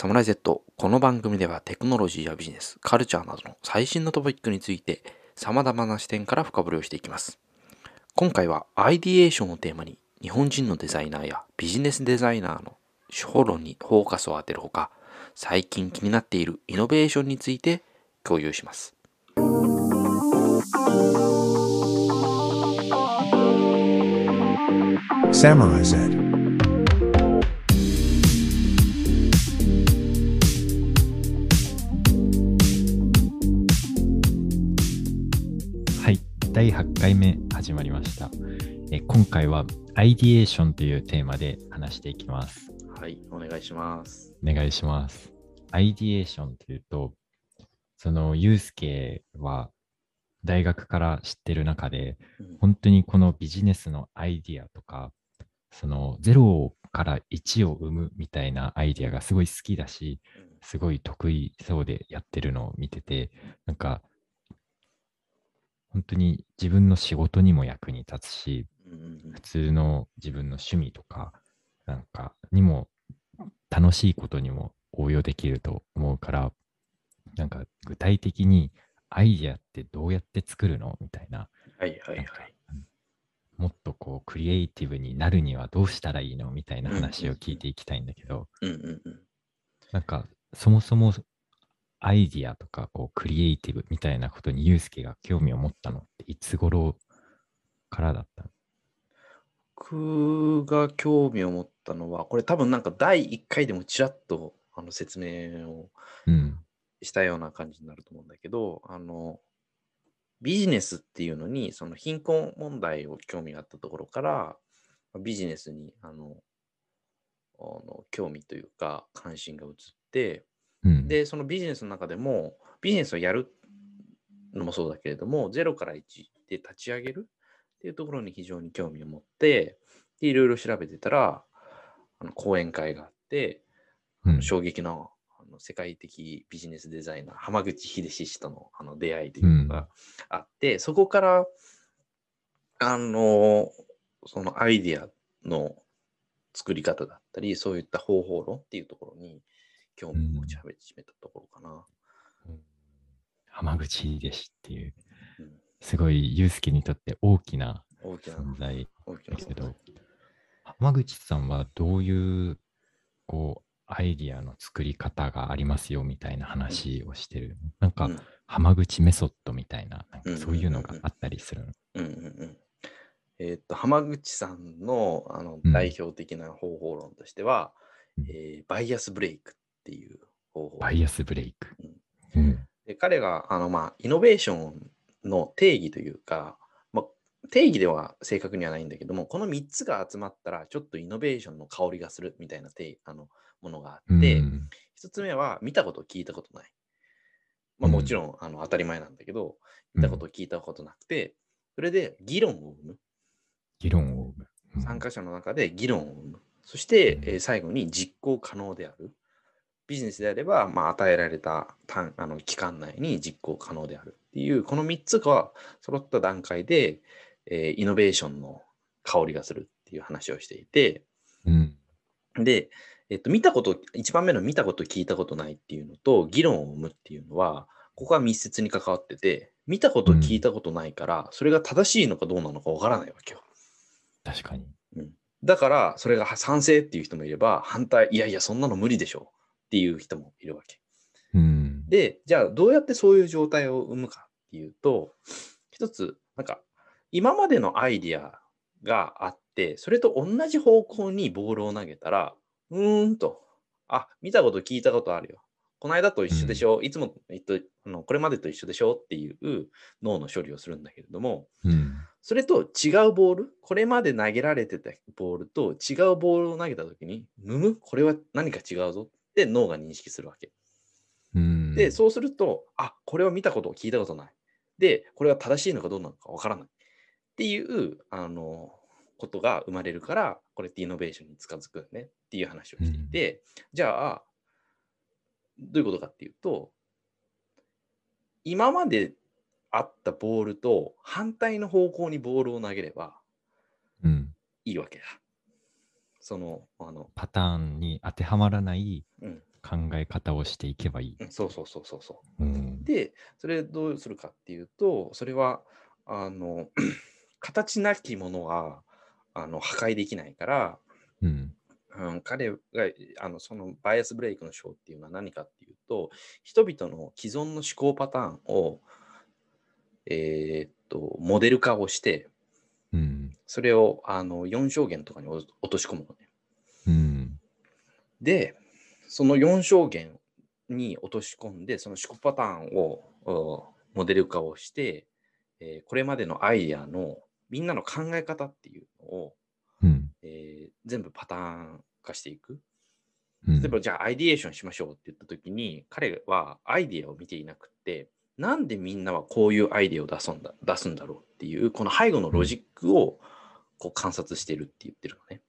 サムライ Z。この番組ではテクノロジーやビジネス、カルチャーなどの最新のトピックについて様々な視点から深掘りをしていきます。今回はアイディエーションをテーマに日本人のデザイナーやビジネスデザイナーの手法論にフォーカスを当てるほか、最近気になっているイノベーションについて共有します。Samurai Z. 第8回目始まりました。え今回はアイディエーションというテーマで話していきます。はい、お願いします。お願いします。アイディエーションというと、そのユうスケは大学から知ってる中で、うん本当にこのビジネスのアイディアとか、その0から1を生むみたいなアイディアがすごい好きだし、すごい得意そうでやってるのを見てて、なんか、本当に自分の仕事にも役に立つし、普通の自分の趣味とか、なんかにも楽しいことにも応用できると思うから、なんか具体的にアイディアってどうやって作るの？みたいな、はいはいはい。もっとこうクリエイティブになるにはどうしたらいいの？みたいな話を聞いていきたいんだけど、うんうんうん。なんかそもそもアイディアとかこうクリエイティブみたいなことにユうスケが興味を持ったのっていつ頃からだったの？僕が興味を持ったのは、これ多分なんか第1回でもちらっとあの説明をうん。したような感じになると思うんだけど、あの、ビジネスっていうのに、その貧困問題を興味があったところから、ビジネスにあのあの興味というか関心が移って、うん、で、そのビジネスの中でも、ビジネスをやるのもそうだけれども、0から1で立ち上げるっていうところに非常に興味を持って、でいろいろ調べてたら、あの講演会があって、うん。衝撃のあの世界的ビジネスデザイナー、浜口秀志氏とのあの出会いというのがあって、そこから、あの、そのアイディアの作り方だったり、そういった方法論っていうところに興味を持ち始めたところかな。浜口秀志っていう、うん。すごいユうスケにとって大きな存在大きなだけど、浜口さんはどういうこうアイディアの作り方がありますよみたいな話をしてる。なんか、うん。浜口メソッドみたいな、なんうんかそういうのがあったりするの？うんうんうんえーっと、浜口さんのあのうん。代表的な方法論としては、うん。えーバイアスブレイクっていう方法。バイアスブレイク。うんうん。で彼があの、まあ、イノベーションの定義というか、まあ、定義では正確にはないんだけども、この3つが集まったら、ちょっとイノベーションの香りがするみたいな定あのものがあって、うん1つ目は見たこと聞いたことない。まあ、うんもちろん、あの当たり前なんだけど、見たこと聞いたことなくて、それで議論を生む。議論を生む。うん参加者の中で議論を生む。そして、うんえー最後に実行可能である。ビジネスであれば、まあ、与えられた単あの期間内に実行可能であるっていう、この3つが揃った段階で、えーイノベーションの香りがするっていう話をしていて、うん。で、えっと、見たこと、1番目の見たこと聞いたことないっていうのと、議論を生むっていうのは、ここは密接に関わってて、見たこと聞いたことないから、それが正しいのかどうなのかわからないわけよ。確かに。だから、それが賛成っていう人もいれば、反対、いやいや、そんなの無理でしょっていう人もいるわけ。うん。で、じゃあ、どうやってそういう状態を生むかっていうと、一つ、なんか、今までのアイディアがあって、それと同じ方向にボールを投げたら、うーんと、あ、見たこと聞いたことあるよ。この間と一緒でしょ、いつも、えっと、あのこれまでと一緒でしょっていう脳の処理をするんだけれども、うん。それと違うボール、これまで投げられてたボールと違うボールを投げたときに、むむ、これは何か違うぞって脳が認識するわけ。うん。で、そうすると、あ、これは見たこと、聞いたことない。で、これは正しいのかどうなのかわからない。っていう、あの、ことが生まれるから、これってイノベーションに近づくよねっていう話をしていて、じゃあ、どういうことかっていうと、今まであったボールと反対の方向にボールを投げればうん。いいわけだ。その、あの、パターンに当てはまらないうん、考え方をしていけばいい。うんそうそうそうそうそう。うん。で、それどうするかっていうと、それは、あの、形なきものはあの破壊できないから、うん。うん、彼があのそのバイアスブレイクの章っていうのは何かっていうと、人々の既存の思考パターンを、えーっと、モデル化をして、うん。それをあの4象限とかに落落とし込むのね。うん。で、その4象限に落とし込んで、その思考パターンをうんモデル化をして、えーこれまでのアイデアのみんなの考え方っていうのを、うん。えー全部パターン化していく。うん例えば、じゃあアイディエーションしましょうって言ったときに、彼はアイデアを見ていなくって、なんでみんなはこういうアイデアを出すんだ出すんだろうっていう、この背後のロジックをこう観察してるって言ってるのね。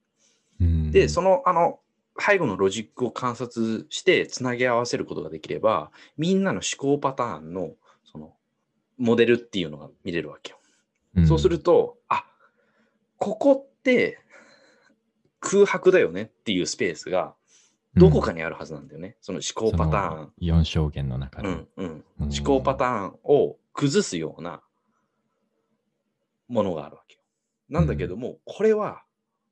うんで、その、あの、背後のロジックを観察してつなぎ合わせることができれば、みんなの思考パターンの、その、モデルっていうのが見れるわけよ。んそうすると、あここって空白だよねっていうスペースがどこかにあるはずなんだよね。その思考パターン。4象限の中で。うんうん、うん思考パターンを崩すようなものがあるわけよ。なんだけども、これは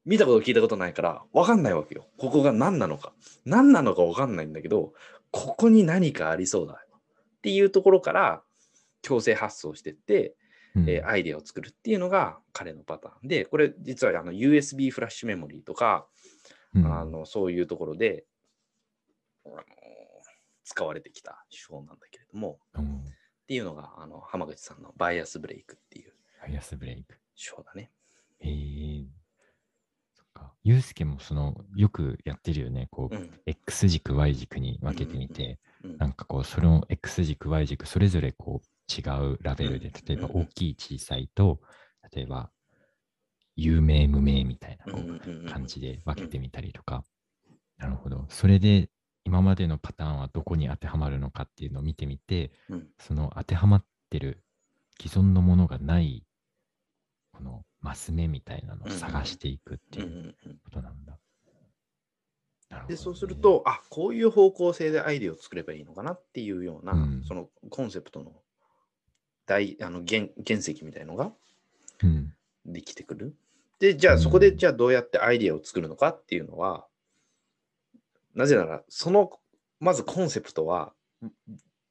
見たこと聞いたことないから分かんないわけよ。ここが何なのか。何なのか分かんないんだけど、ここに何かありそうだよっていうところから強制発想してって、うんえーアイデアを作るっていうのが彼のパターンで、これ実はあの USB フラッシュメモリーとか、うんあのそういうところで、あの使われてきた手法なんだけれども、うんっていうのがあの浜口さんのバイアスブレイクっていうバイアスブレイク。手法だね。へえそっか。ユうスケもその、よくやってるよね。こう、うん X 軸、Y 軸に分けてみて、うんなんかこう、その X 軸、Y 軸、それぞれこう、違うラベルで、うん例えばうんうん大きい、小さいと、例えば、有名、無名みたいなこうんうんううんうん感じで分けてみたりとか。なるほど。それで、今までのパターンはどこに当てはまるのかっていうのを見てみて、うんその当てはまってる既存のものがない、このマス目みたいなのを探していくってうんういうんうんことなんだ。でそうする、と、あこういう方向性でアイデアを作ればいいのかなっていうような、うんそのコンセプトの大あの原原石みたいのがうん、できてくる。で、じゃあそこでうんじゃあどうやってアイデアを作るのかっていうのは、なぜなら、その、まずコンセプトは、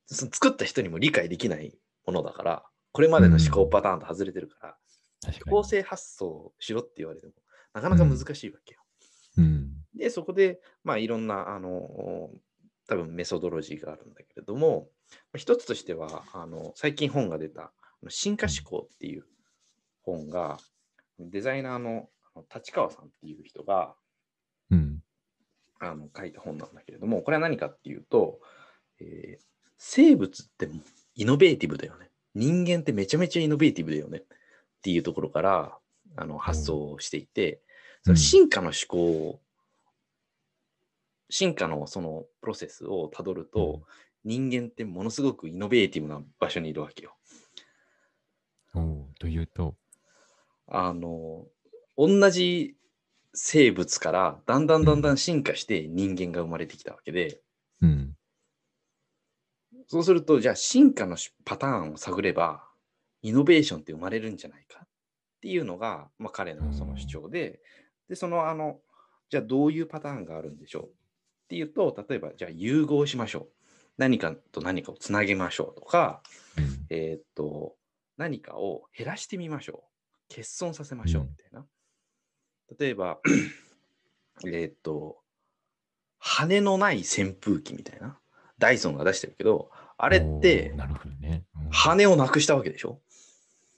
作った人にも理解できないものだから、これまでの思考パターンと外れてるから。構成発想しろって言われても、なかなか難しいわけよ。うん。で、そこで、まあ、いろんな、あの、多分メソドロジーがあるんだけれども、一つとしては、あの最近本が出た、進化思考っていう本が、デザイナーの立川さんっていう人がうん。あの書いた本なんだけれども、これは何かっていうと、えー生物ってイノベーティブだよね。人間ってめちゃめちゃイノベーティブだよねっていうところからあの発想をしていて、その進化の思考を、進化のそのプロセスをたどると、人間ってものすごくイノベーティブな場所にいるわけよ。おおというと、あの、同じ生物からだんだんだんだん進化して人間が生まれてきたわけで、うん。そうすると、じゃあ進化のしパターンを探れば、イノベーションって生まれるんじゃないか？っていうのが、まあ、彼のその主張で、で、そのあの、じゃあどういうパターンがあるんでしょう？っていうと、例えば、じゃあ融合しましょう。何かと何かをつなげましょうとか、うんえーっと、何かを減らしてみましょう。欠損させましょううんみたいな。例えば、えーっと、羽のない扇風機みたいな。ダイソンが出してるけど、あれって羽をなくしたわけでしょ？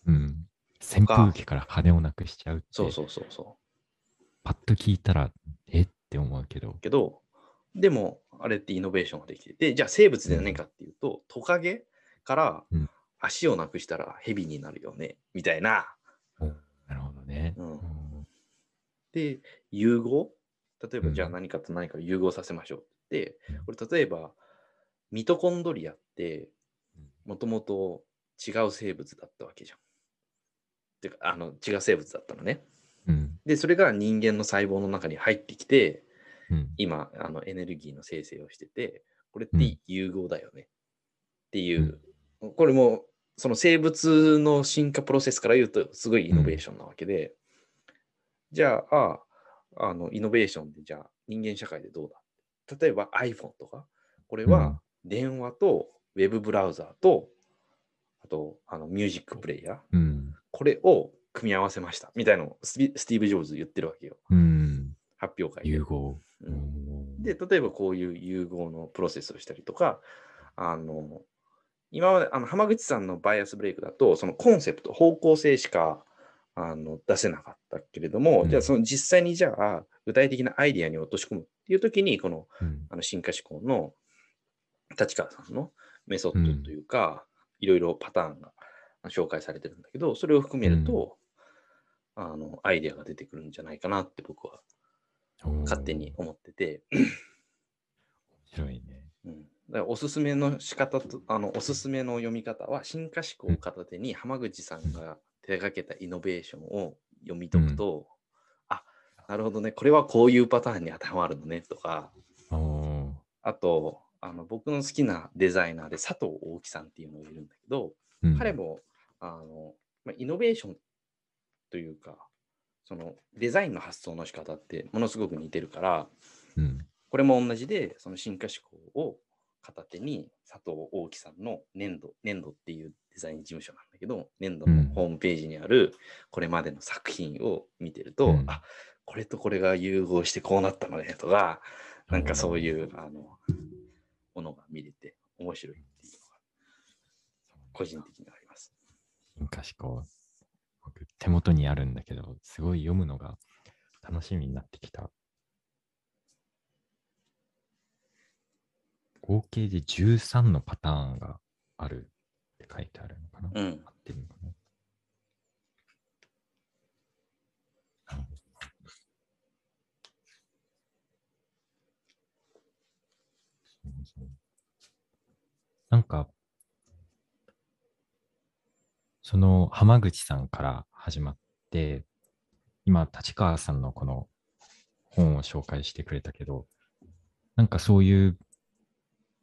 うん。扇風機から羽をなくしちゃうって、そうそうそうそう。パッと聞いたら、え？って思うけど。けど、でも、あれってイノベーションができてて、じゃあ生物で何かっていうと、トカゲからうん足をなくしたら蛇になるよね、みたいな。なるほどね。うんうんで、融合？例えば、うんじゃあ何かと何かを融合させましょうってうん、これ例えば、ミトコンドリアって、もともと違う生物だったわけじゃん。てか、あの、違う生物だったのね。うん。で、それが人間の細胞の中に入ってきて、うん。今あのエネルギーの生成をしてて、これって融合だよね。っていう、これもその生物の進化プロセスから言うとすごいイノベーションなわけで、じゃああのイノベーションでじゃあ人間社会でどうだ？例えば iPhone とか。これは電話とウェブブラウザーとあとあのミュージックプレイヤー。うん。これを組み合わせましたみたいなのをスティーブ・ジョブズ言ってるわけよ。うん。発表会で。融合。うん。うん。で、例えばこういう融合のプロセスをしたりとか、あの、今まであの浜口さんのバイアスブレイクだと、そのコンセプト、方向性しかあの出せなかったけれども、うん。じゃあその実際にじゃあ具体的なアイディアに落とし込むっていう時に、このうん。あの進化思考の立川さんのメソッドというか、いろいろパターンが紹介されてるんだけど、それを含めると、あのアイディアが出てくるんじゃないかなって僕は勝手に。思ってて、面白いね。うん、だおすすめの仕方とあのおすすめの読み方は進化思考を片手に浜口さんが手がけたイノベーションを読み解くと、あなるほどね。これはこういうパターンに当てはまるのねとか。あとあの僕の好きなデザイナーで佐藤大樹さんっていうのがいるんだけど、うん。彼もあの、まあ、イノベーションというかそのデザインの発想の仕方ってものすごく似てるからうん。これも同じで、その進化思考を片手に佐藤大樹さんの粘土、粘土っていうデザイン事務所なんだけど、粘土のホームページにあるこれまでの作品を見てると、うん。あこれとこれが融合してこうなったのねとか、なんかそういうあのものが見れて面白いっていうのが個人的にはあります。進化思考。僕、手元にあるんだけど、すごい読むのが楽しみになってきた。合計で13のパターンがあるって書いてあるのかな、うん。合ってるのかな？なんか、その浜口さんから始まって、今、立川さんのこの本を紹介してくれたけど、なんかそういう、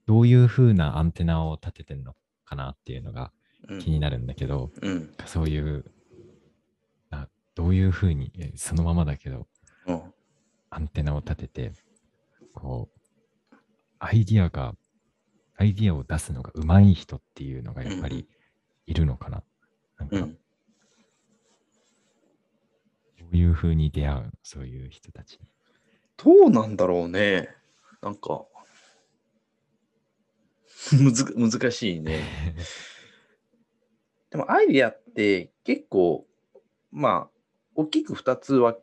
どういう風なアンテナを立ててんのかなっていうのがうん気になるんだけど、うん。そういう、あどういう風に、えそのままだけど、うん。アンテナを立てて、こう、アイディアが、アイディアを出すのが上手い人っていうのがやっぱりいるのかな。なんか、どうん。ういう風に出会うのそういう人たちに。どうなんだろうね。なんか、むず難しいね。でもアイディアって結構、まあ、大きく2つは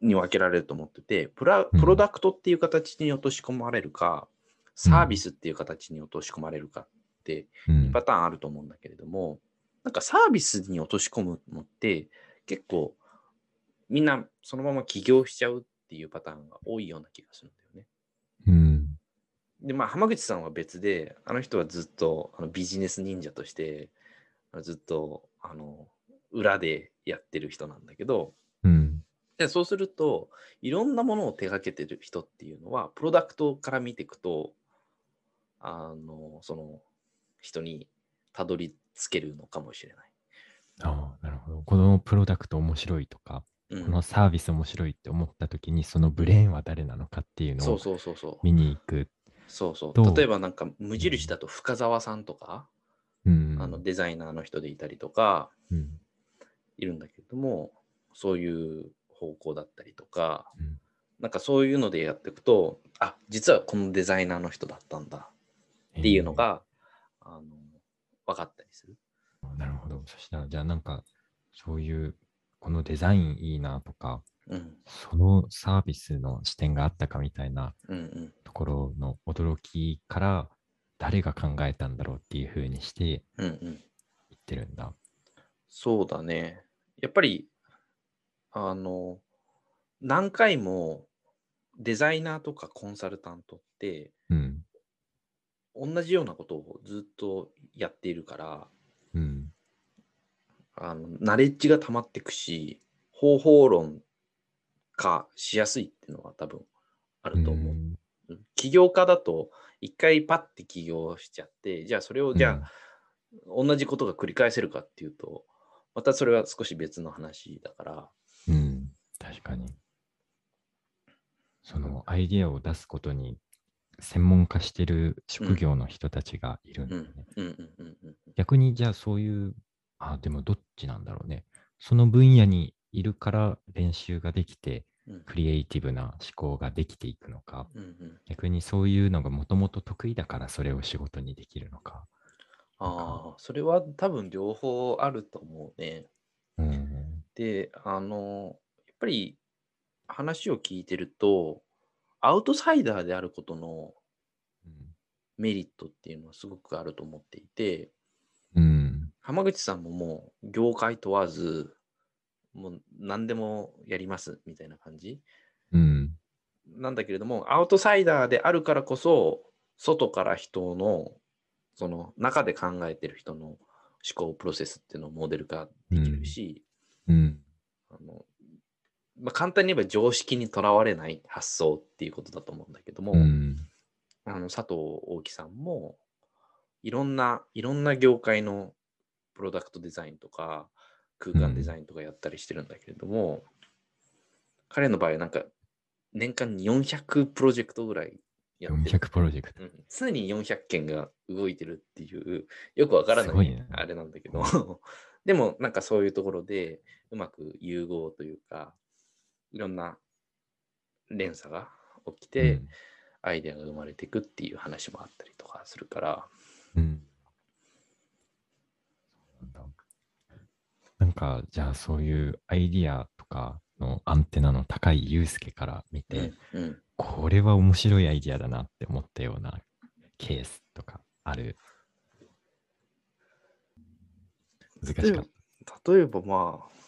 に分けられると思っててプラ、うんプロダクトっていう形に落とし込まれるか、サービスっていう形に落とし込まれるかってうんパターンあると思うんだけれども、なんかサービスに落とし込むのって結構みんなそのまま起業しちゃうっていうパターンが多いような気がするんだよね。うん。で、まあ、浜口さんは別で、あの人はずっとあのビジネス忍者として、ずっとあの裏でやってる人なんだけど、うん。でそうすると、いろんなものを手掛けてる人っていうのは、プロダクトから見ていくと、あの、その人にたどり着けるのかもしれない。ああ、なるほど。このプロダクト面白いとか、うんこのサービス面白いって思った時に、そのブレーンは誰なのかっていうのをそうそうそう。見に行く。そうそどう？う。例えばなんか無印だと深澤さんとか、うん。あのデザイナーの人でいたりとか、うん。いるんだけれども、そういう方向だったりとか、うんなんかそういうのでやっていくと、あ実はこのデザイナーの人だったんだっていうのが、あの分かったりする。えーなるほど。そしたら、じゃあなんか、そういう、このデザインいいなとか、うんそのサービスの視点があったかみたいなうんうんところの驚きから、誰が考えたんだろうっていう風にしてうんうん、言ってるんだ。そうだね。やっぱり、あの、何回もデザイナーとかコンサルタントって、うん。同じようなことをずっとやっているから、うん。あのナレッジが溜まっていくし、方法論化しやすいっていうのは多分あると思う。んうん起業家だと、一回パッて起業しちゃって、じゃあそれをじゃあ、同じことが繰り返せるかっていうと、またそれは少し別の話だから、うん、うん確かに。そのアイディアを出すことに専門化してる職業の人たちがいるんだよね。逆にじゃあそういう、あ、でもどっちなんだろうね。その分野にいるから練習ができて、うんクリエイティブな思考ができていくのか、うんうん逆にそういうのがもともと得意だからそれを仕事にできるのか。ああ、それは多分両方あると思うね。うん。で、あの、やっぱり話を聞いてると、アウトサイダーであることのメリットっていうのはすごくあると思っていて、うん。浜口さんももう業界問わず、もう何でもやりますみたいな感じうん。なんだけれども、アウトサイダーであるからこそ、外から人の、その中で考えてる人の思考プロセスっていうのをモデル化できるし、うん。あのまあ、簡単に言えば常識にとらわれない発想っていうことだと思うんだけども、うん。あの佐藤大樹さんもいろんないろんな業界のプロダクトデザインとか空間デザインとかやったりしてるんだけれども、彼の場合はなんか年間に400プロジェクトぐらいやってる。400プロジェクト。うん常に400件が動いてるっていうよくわからないねあれなんだけど でもなんかそういうところでうまく融合というかいろんな連鎖が起きて、うんアイデアが生まれていくっていう話もあったりとかするから、うん。なんだなんか、じゃあそういうアイディアとかのアンテナの高いユうスケから見て、うんうんこれは面白いアイディアだなって思ったようなケースとかある？難しかった。例えばまあ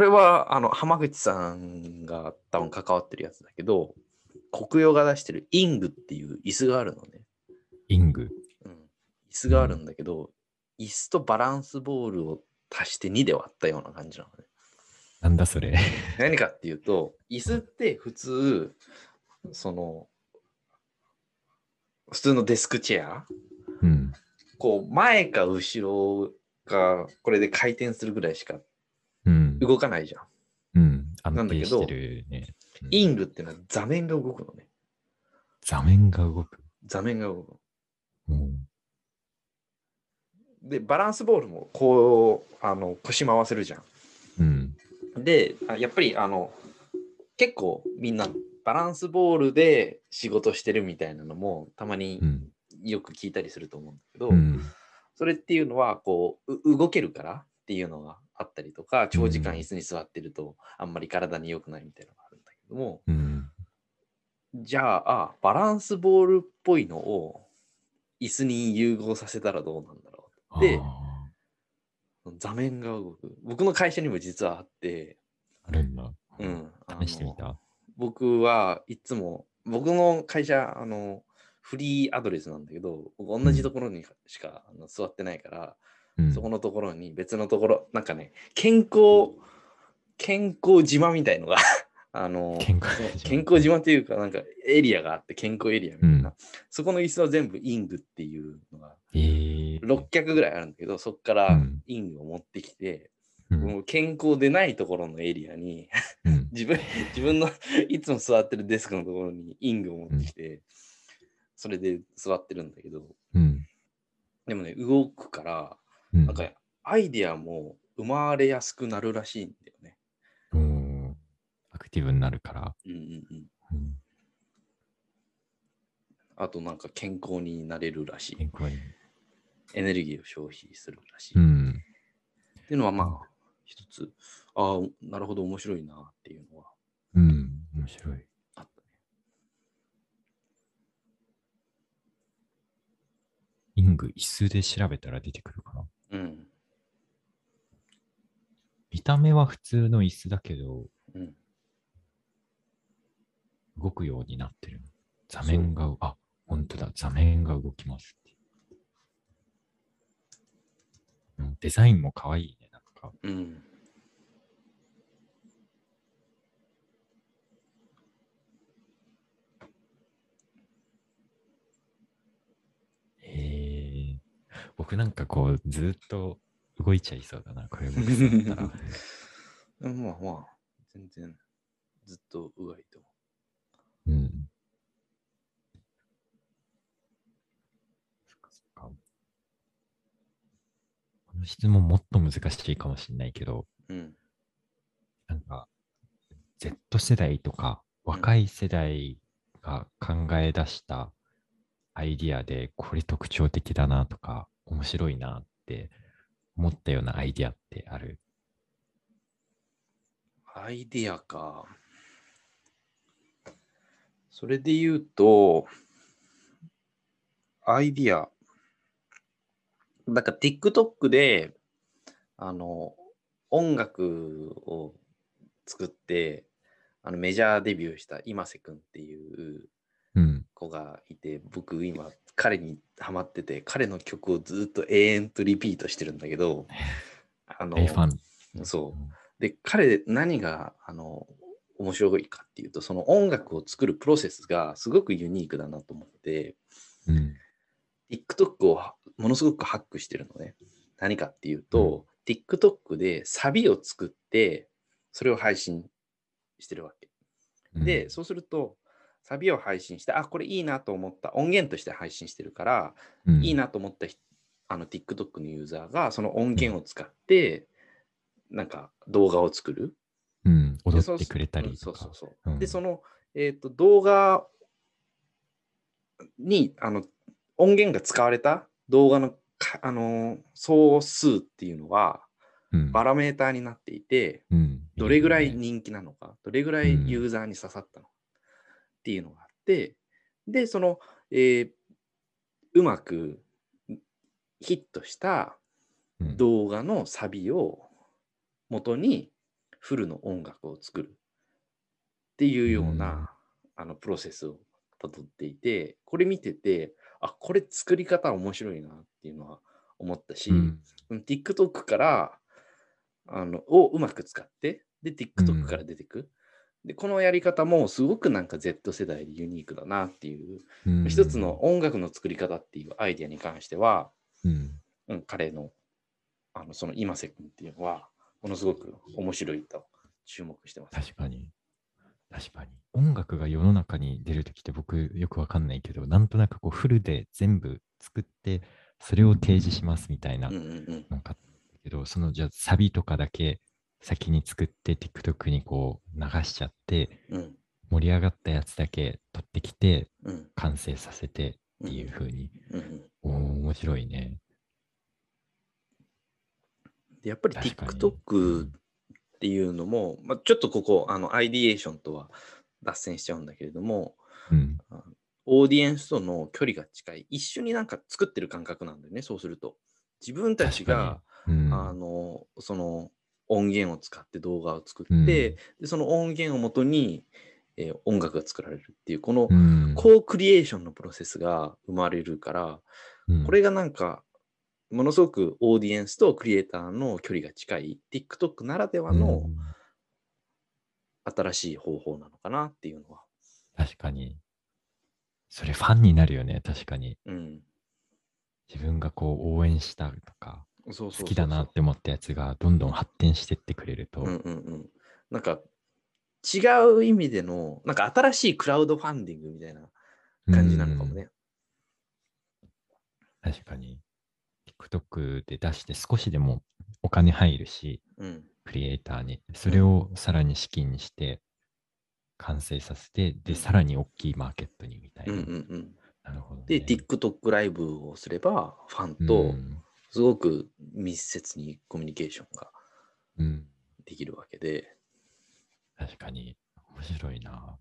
これはあの浜口さんが多分関わってるやつだけど国用が出してるイングっていう椅子があるのね、イング。うん、椅子があるんだけど、椅子とバランスボールを足して2で割ったような感じなのねなんだそれ。何かっていうと椅子って普通その普通のデスクチェアうん。こう前か後ろかこれで回転するぐらいしかうん。動かないじゃん。うん。安なんだけどね。うんイングってのは座面が動くのね。座面が動く。座面が動くうん。の。で、バランスボールもこう、あの腰回せるじゃうん。ん。で、あやっぱりあの結構みんなバランスボールで仕事してるみたいなのもたまにうん。よく聞いたりすると思うんだけど、うん。それっていうのはこうう動けるからっていうのがあったりとか長時間椅子に座ってるとあんまり体に良くないみたいなのがあるんだけども。うん。じゃああバランスボールっぽいのを椅子に融合させたらどうなんだろう座面が動く。僕の会社にも実はあって、ーあるんだ。うん、試してみた。僕はいつも僕の会社あのフリーアドレスなんだけど僕同じところにしか、あの座ってないからうん。そこのところに別のところ、なんかね、健康、健康島みたいのが、あの、健康島。健康島というか、なんかエリアがあって、健康エリアみたいな。うん。そこの椅子は全部イングっていうのが、えー、6脚ぐらいあるんだけど、そこからうん。イングを持ってきて、うん。もう健康でないところのエリアに、うん。自分自分のいつも座ってるデスクのところにイングを持ってきて、それで座ってるんだけど、うん。でもね、動くから、うんなんかアイディアも生まれやすくなるらしいんだよね。うんアクティブになるから。うんうんうん、うんあとなんか健康になれるらしい。健康に。エネルギーを消費するらしい。っうん。ていうのはまあ一つ、ああ、なるほど面白いなっていうのはうん。面白い。あったね。イング、椅子で調べたら出てくるかな。うん。見た目は普通の椅子だけど、うん。動くようになってる。座面が、あ、本当だ、座面が動きますデザインも可愛いね、なんか。うん。僕なんかこう、ずっと動いちゃいそうだな、これ僕 まあまあ、全然ずっとうがいと。うん。そっかそっか。この質問もっと難しいかもしれないけど、うん。なんか、Z 世代とか若い世代が考え出したアイディアで、これ特徴的だなとか、面白いなって思ったようなアイディアってある？アイディアか。それで言うと、アイディア。なんか TikTok で、あの、音楽を作って、あのメジャーデビューした今瀬くんっていう。子がいて、僕今彼にハマってて、彼の曲をずっと永遠とリピートしてるんだけど、あの、A ファン。そう。で、彼、何が、あの、面白いかっていうと、その音楽を作るプロセスがすごくユニークだなと思って、うん。TikTok をものすごくハックしてるのね。何かっていうと、TikTok でサビを作って、それを配信してるわけ。うんで、そうすると、サビを配信して、あ、これいいなと思った音源として配信してるから、うんいいなと思った人あの TikTok のユーザーがその音源を使って、なんか動画を作る。うん。で踊ってくれたりとかそうそう。そうそう。うんで、その、えー、と動画にあの音源が使われた動画のかあの総数っていうのはうんバラメーターになっていて、うんどれぐらいね人気なのか、どれぐらいユーザーに刺さったのかっていうのがあって、で、その、えーうまくヒットしたうん動画のサビを元にフルの音楽を作るっていうような、あのプロセスをたどっていて、これ見てて、あ、これ作り方面白いなっていうのは思ったし、うんうん TikTok からあのをうまく使って、で、TikTok から出てく。で、このやり方もすごくなんか Z 世代でユニークだなっていう、うん一つの音楽の作り方っていうアイデアに関しては、うんうん、彼のあのその今瀬君っていうのは、ものすごく面白いと注目してます。確かに。確かに。音楽が世の中に出るときって僕よくわかんないけど、なんとなくこうフルで全部作って、それを提示しますみたいなうんうんうん。なんかけど、そのじゃあサビとかだけ先に作って TikTok にこう流しちゃって、うん。盛り上がったやつだけ取ってきてうん。完成させてっていう風に。うん。面白いね。でやっぱり TikTok っていうのも、まあ、ちょっとここあのアイディエーションとは脱線しちゃうんだけれどもオーディエンスとの距離が近い。一緒になんか作ってる感覚なんだよねそうすると。自分たちが、うん、あのその音源を使って動画を作って、うんでその音源をもとに、えー音楽が作られるっていうこのうんコークリエーションのプロセスが生まれるから、うんこれがなんかものすごくオーディエンスとクリエイターの距離が近い TikTok ならではのうん新しい方法なのかなっていうのは。確かに。それファンになるよね、確かに。うん。自分がこう応援したとか、好きだなって思ったやつがどんどん発展してってくれると、うんうんうん。なんか違う意味での、なんか新しいクラウドファンディングみたいな感じなのかもね。うん。確かに。TikTok で出して少しでもお金入るし、うん。クリエイターに。それをさらに資金にして、完成させて、で、うんさらに大きいマーケットにみたいな。うんうんうん。なるほど、ね。で、TikTok ライブをすれば、ファンうとんすごく密接にコミュニケーションがうん。できるわけで。確かに。面白いな。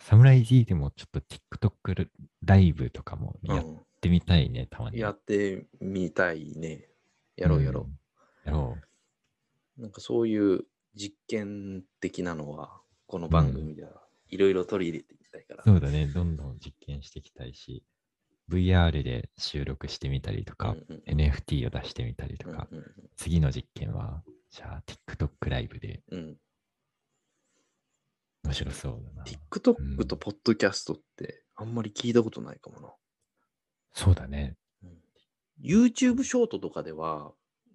サムライ D でもちょっと TikTok ライブとかもやっうんてみたいね、たまに。やってみたいね。やろうやろう。んやろなんかそういう実験的なのは、この番組ではいろいろ取り入れていきたいから。う。そうだね。どんどん実験していきたいし、VR で収録してみたりとか、うんうん NFT を出してみたりとか、うんうん次の実験は、じゃあ TikTok ライブでうんうん面白そうだな。TikTok とポッドキャストってあんまり聞いたことないかもな。そうだね。うん YouTube ショートとかでは、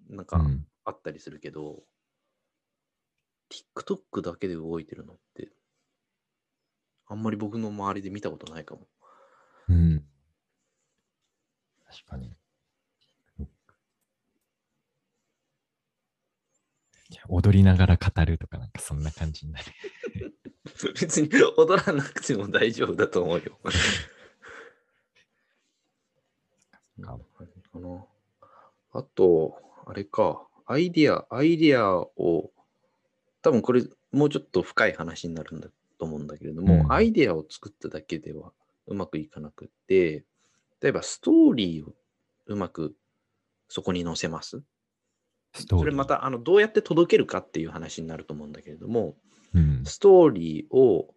なんかうん。あったりするけど、TikTok だけで動いてるのって、あんまり僕の周りで見たことないかも。うん。確かに。踊りながら語るとかなんかそんな感じになる。別に踊らなくても大丈夫だと思うよ。かあと、あれか、アイディア、アイディアを、多分これ、もうちょっと深い話になるんだと思うんだけれども、うんアイディアを作っただけではうまくいかなくって、例えばストーリーをうまくそこに載せます？ストーリー。それまたあのどうやって届けるかっていう話になると思うんだけれども、うん。ストーリーを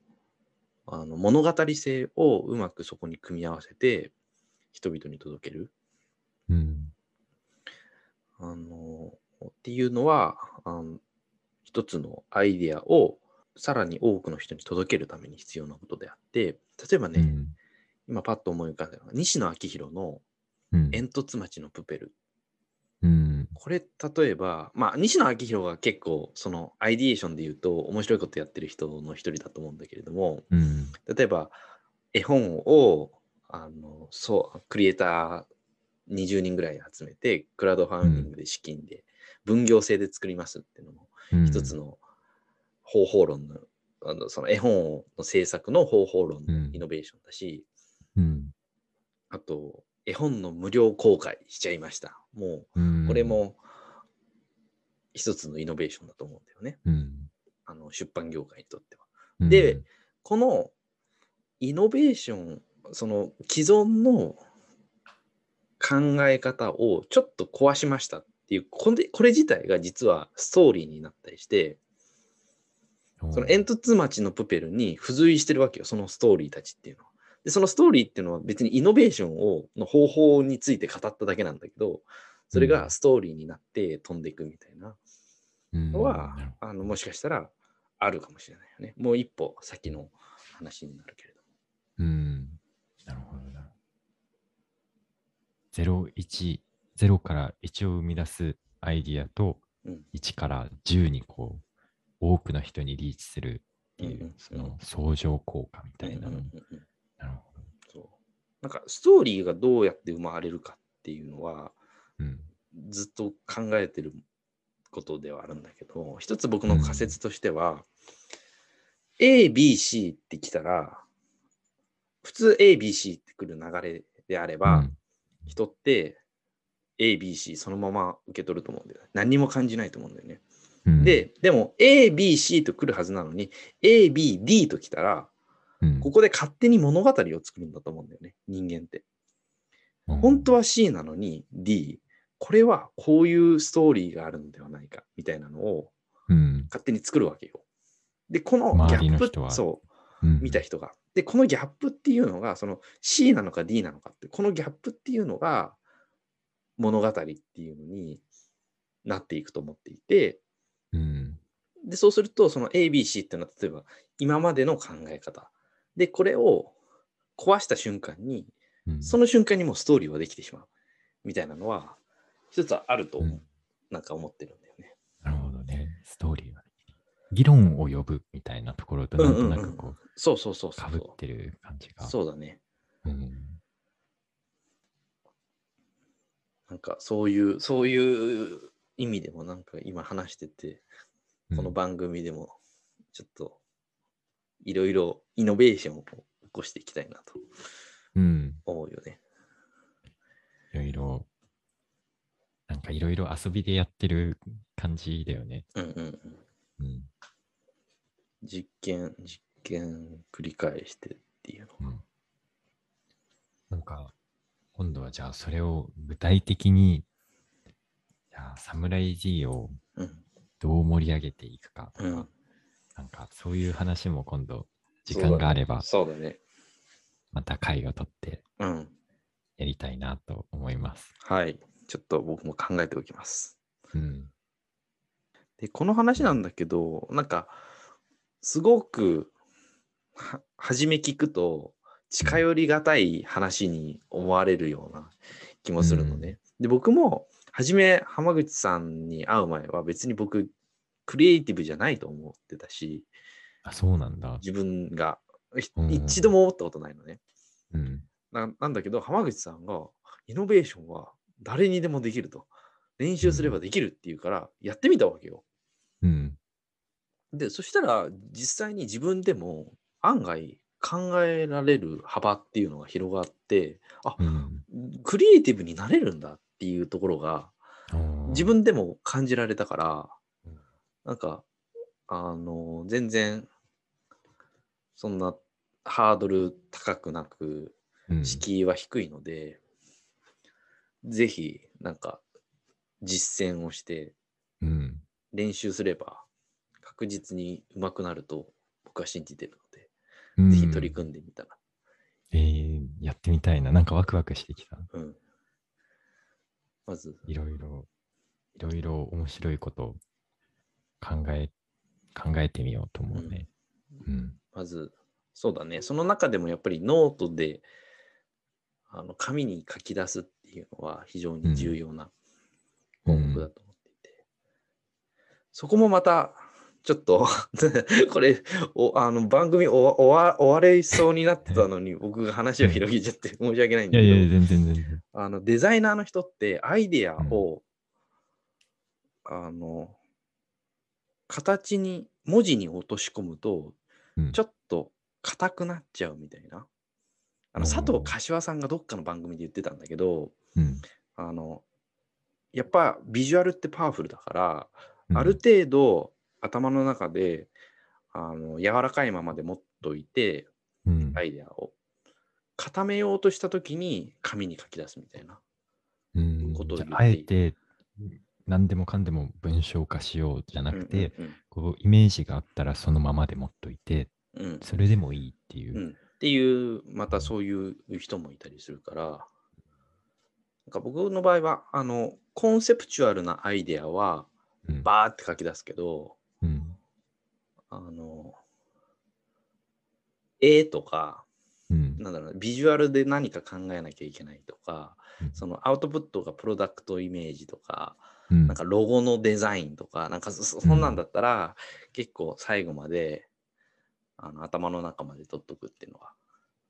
あの物語性をうまくそこに組み合わせて人々に届けるうん。あのっていうのはあの一つのアイデアをさらに多くの人に届けるために必要なことであって例えばね、うん。今パッと思い浮かんだのが西野昭弘のうん「煙突町のプペル」うん。これ例えばまあ西野昭弘が結構そのアイディエーションで言うと面白いことやってる人の一人だと思うんだけれどもうん。例えば絵本をあのそうクリエイター20人ぐらい集めてクラウドファンディングで資金で分業制で作りますっていうのもうん一つの方法論の,、あのその絵本の制作の方法論のイノベーションだし、うん。あと絵本の無料公開しちゃいましたもうこれ、も一つのイノベーションだと思うんだよねうん。あの出版業界にとっては。うんで、このイノベーション、その既存の考え方をちょっと壊しましたっていう、これこれ自体が実はストーリーになったりして、その煙突町のプペルに付随してるわけよ、そのストーリーたちっていうのは。で、そのストーリーっていうのは別にイノベーションをの方法について語っただけなんだけど、それがストーリーになって飛んでいくみたいなうんのは、なるあのもしかしたらあるかもしれないよね。もう一歩先の話になるけれど。うん。なるほどな。0、1、0から1を生み出すアイディアと、うん1から10にこう、多くの人にリーチするっていう、うんうんうんその相乗効果みたいなの。うんうんうんうんなるほど。そう。なんかストーリーがどうやって生まれるかっていうのはうん。ずっと考えてることではあるんだけど一つ僕の仮説としては、ABC ってきたら普通 ABC ってくる流れであれば、うん。人って ABC そのまま受け取ると思うんだよね。何にも感じないと思うんだよね、うん、ででも ABC と来るはずなのに ABD ときたらうん、ここで勝手に物語を作るんだと思うんだよね、人間って。本当は C なのに D、これはこういうストーリーがあるのではないかみたいなのをうん、勝手に作るわけよ。で、このギ周ャップそう、うん、見た人が。で、このギャップっていうのが、その C なのか D なのかって、このギャップっていうのが物語っていうのになっていくと思っていて、うん、で、そうすると、その ABC っていうのは、例えば今までの考え方。で、これを壊した瞬間に、うん、その瞬間にもうストーリーはできてしまう。みたいなのは、一つはあると、うんなんか思ってるんだよね。なるほどね。ストーリーは、議論を呼ぶみたいなところとなんとなくこう、そうそうそうそかぶってる感じが。う。そうだね。うん。なんかそういう、そういう意味でもなんか今話してて、この番組でもちょっといろいろイノベーションを起こしていきたいなとうん。思うよね。いろいろ、なんかいろいろ遊びでやってる感じだよね。うんうんうん。うん。実験、実験繰り返してっていうのが。うん、なんか、今度はじゃあそれを具体的に、じゃあ、サムライ G をうん。どう盛り上げていくかとか、うんなんかそういう話も今度、時間があれば、そうだね。また回を取ってうん。やりたいなと思います。はい。ちょっと僕も考えておきます。うん。で、この話なんだけど、なんか、すごく、は、初め聞くと、近寄りがたい話に思われるような気もするのね。で、僕も、初め浜口さんに会う前は別に僕、クリエイティブじゃないと思ってたし、あ、そうなんだ。自分がひうん一度も思ったことないのね。うん。ななんだけど、浜口さんが、イノベーションは誰にでもできると。練習すればできるっていうから、やってみたわけよ。うん。で、そしたら、実際に自分でも案外考えられる幅っていうのが広がって、あ、うん。クリエイティブになれるんだっていうところが、自分でも感じられたからうん、なんか、あの、全然、そんなハードル高くなく、うん、敷居は低いので、ぜひ、なんか、実践をしてうん。練習すれば確実に上手くなると僕は信じてるので、うんぜひ取り組んでみたら。えー、やってみたいな。なんかワクワクしてきた。うん。まず、いろいろ、いろいろ面白いことを考え、考えてみようと思うね。うん。まず、そうだね。その中でもやっぱりノートで、あの紙に書き出すっていうのは非常に重要な項目だと思っていて、そこもまた、ちょっと これおあの番組終わ終わ終われそうになってたのに 僕が話を広げちゃって申し訳ないんだけど、いやいや、全然全然。あのデザイナーの人ってアイデアを、あの形に文字に落とし込むとうん。ちょっと硬くなっちゃうみたいな。あの佐藤柏さんがどっかの番組で言ってたんだけど、うん。あのやっぱビジュアルってパワフルだから、うん。ある程度頭の中であの柔らかいままで持っといてうん。アイデアを。固めようとした時に紙に書き出すみたいな。うん。ことを言ってあえて、何でもかんでも文章化しようじゃなくて、うんこうイメージがあったらそのままで持っといて、うんうん。それでもいいっていう。う。ん。っていうまたそういう人もいたりするからなんか僕の場合はあのコンセプチュアルなアイデアはうん。バーって書き出すけど、うん。あの絵とかうん。なんだろうなビジュアルで何か考えなきゃいけないとか、うん。そのアウトプットがプロダクトイメージとか、うんなんかロゴのデザインとか、なんかそんなんだったら、結構最後まであの頭の中まで取っとくっていうのは。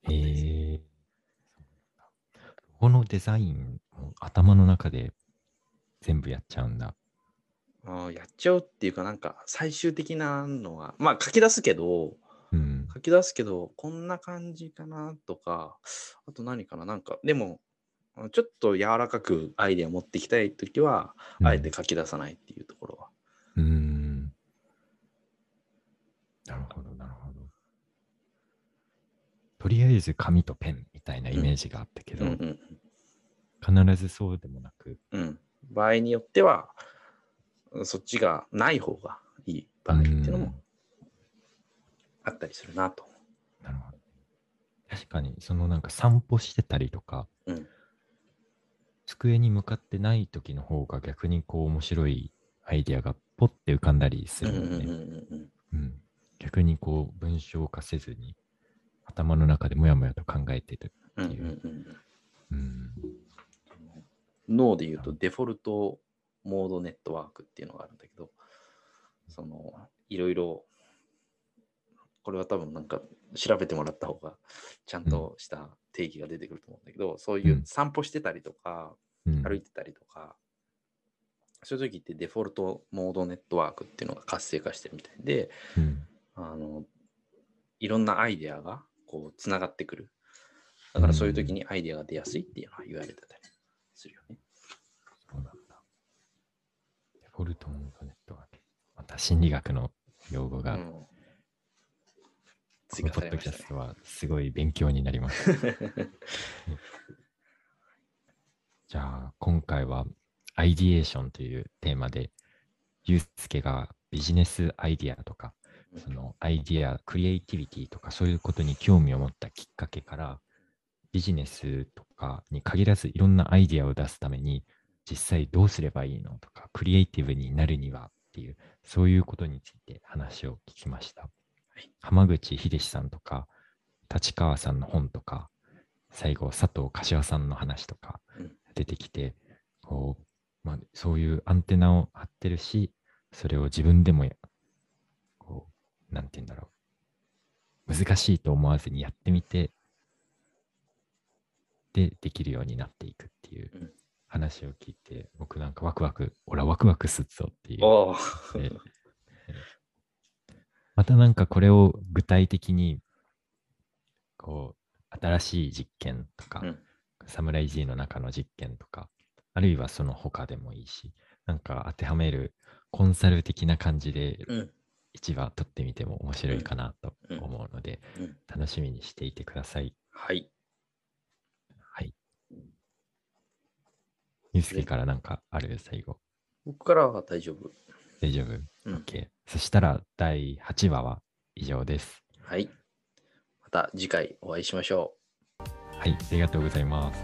へえ。このデザインを頭の中で全部やっちゃうんだ。あーやっちゃうっていうか、なんか最終的なのは、まあ書き出すけど、うん。書き出すけど、こんな感じかなとか、あと何かな、なんか、でも、あちょっと柔らかくアイデア持ってきたいときは、あえて書き出さないっていうところは。うん。うん。なるほど、なるほど。とりあえず紙とペンみたいなイメージがあったけど、うんうん必ずそうでもなく、うんうん。場合によっては、そっちがない方がいい場合っていうのもあったりするなと。なるほど。確かに、そのなんか散歩してたりとか、うん机に向かってない時の方が逆にこう面白いアイデアがポッて浮かんだりするのね。うんうんうん逆にこう文章化せずに頭の中でもやもやと考えてる。うんうんう。脳で言うとデフォルトモードネットワークっていうのがあるんだけど、そのいろいろ、これは多分なんか調べてもらった方がちゃんとした定義が出てくると思うんだけど、そういううん散歩してたりとか、うん歩いてたりとか、そういう時ってデフォルトモードネットワークっていうのが活性化してるみたいで、うんあのいろんなアイデアがこうつながってくる。だからそういう時にアイデアが出やすいっていうのは言われてたりするよね。そうなんだ。デフォルトモードネットワーク。また心理学の用語が、うんこ追のポッ加されましたねドキャストはすごい勉強になります。じゃあ、今回はアイディエーションというテーマで、ユースケがビジネスアイディアとか、そのアイディア、クリエイティビティとかそういうことに興味を持ったきっかけから、ビジネスとかに限らずいろんなアイディアを出すために、実際どうすればいいのとか、クリエイティブになるにはっていう、そういうことについて話を聞きました。い浜口秀さんとか、立川さんの本とか、最後、佐藤柏さんの話とか、うん出てきて、こう、まあ、そういうアンテナを張ってるし、それを自分でもや、こう、なんて言うんだろう。難しいと思わずにやってみて、で、できるようになっていくっていううん話を聞いて、僕なんかワクワク、俺はワクワクすっぞっていう。またなんかこれを具体的に、こう、新しい実験とか、うんサムライ G の中の実験とか、あるいはその他でもいいし、なんか当てはめるコンサル的な感じでうん一話取ってみても面白いかなとうん思うので、うん楽しみにしていてください。はい。はい。ゆうすけからなんかある？最後。僕からは大丈夫。大丈夫、うん ?OK。そしたら第8話は以上です。はい。また次回お会いしましょう。はい、ありがとうございます。